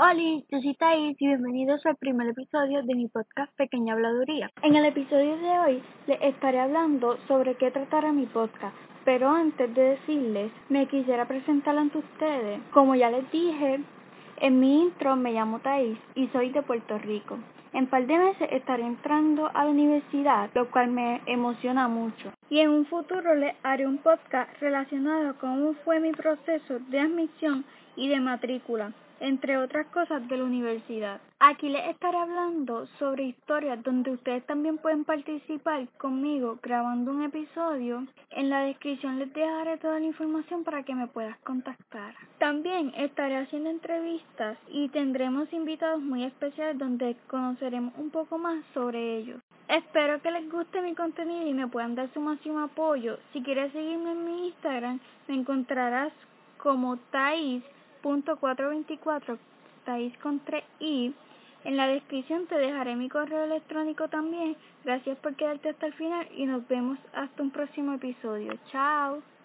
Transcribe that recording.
Hola, yo soy Thais y bienvenidos al primer episodio de mi podcast Pequeña Habladuría. En el episodio de hoy les estaré hablando sobre qué tratará mi podcast, pero antes de decirles, me quisiera presentar ante ustedes. Como ya les dije, en mi intro me llamo Thais y soy de Puerto Rico. En par de meses estaré entrando a la universidad, lo cual me emociona mucho. Y en un futuro les haré un podcast relacionado con cómo fue mi proceso de admisión y de matrícula entre otras cosas de la universidad. Aquí les estaré hablando sobre historias donde ustedes también pueden participar conmigo grabando un episodio. En la descripción les dejaré toda la información para que me puedas contactar. También estaré haciendo entrevistas y tendremos invitados muy especiales donde conoceremos un poco más sobre ellos. Espero que les guste mi contenido y me puedan dar su máximo apoyo. Si quieres seguirme en mi Instagram, me encontrarás como Thais 424 estáis con 3 i. En la descripción te dejaré mi correo electrónico también. Gracias por quedarte hasta el final y nos vemos hasta un próximo episodio. Chao.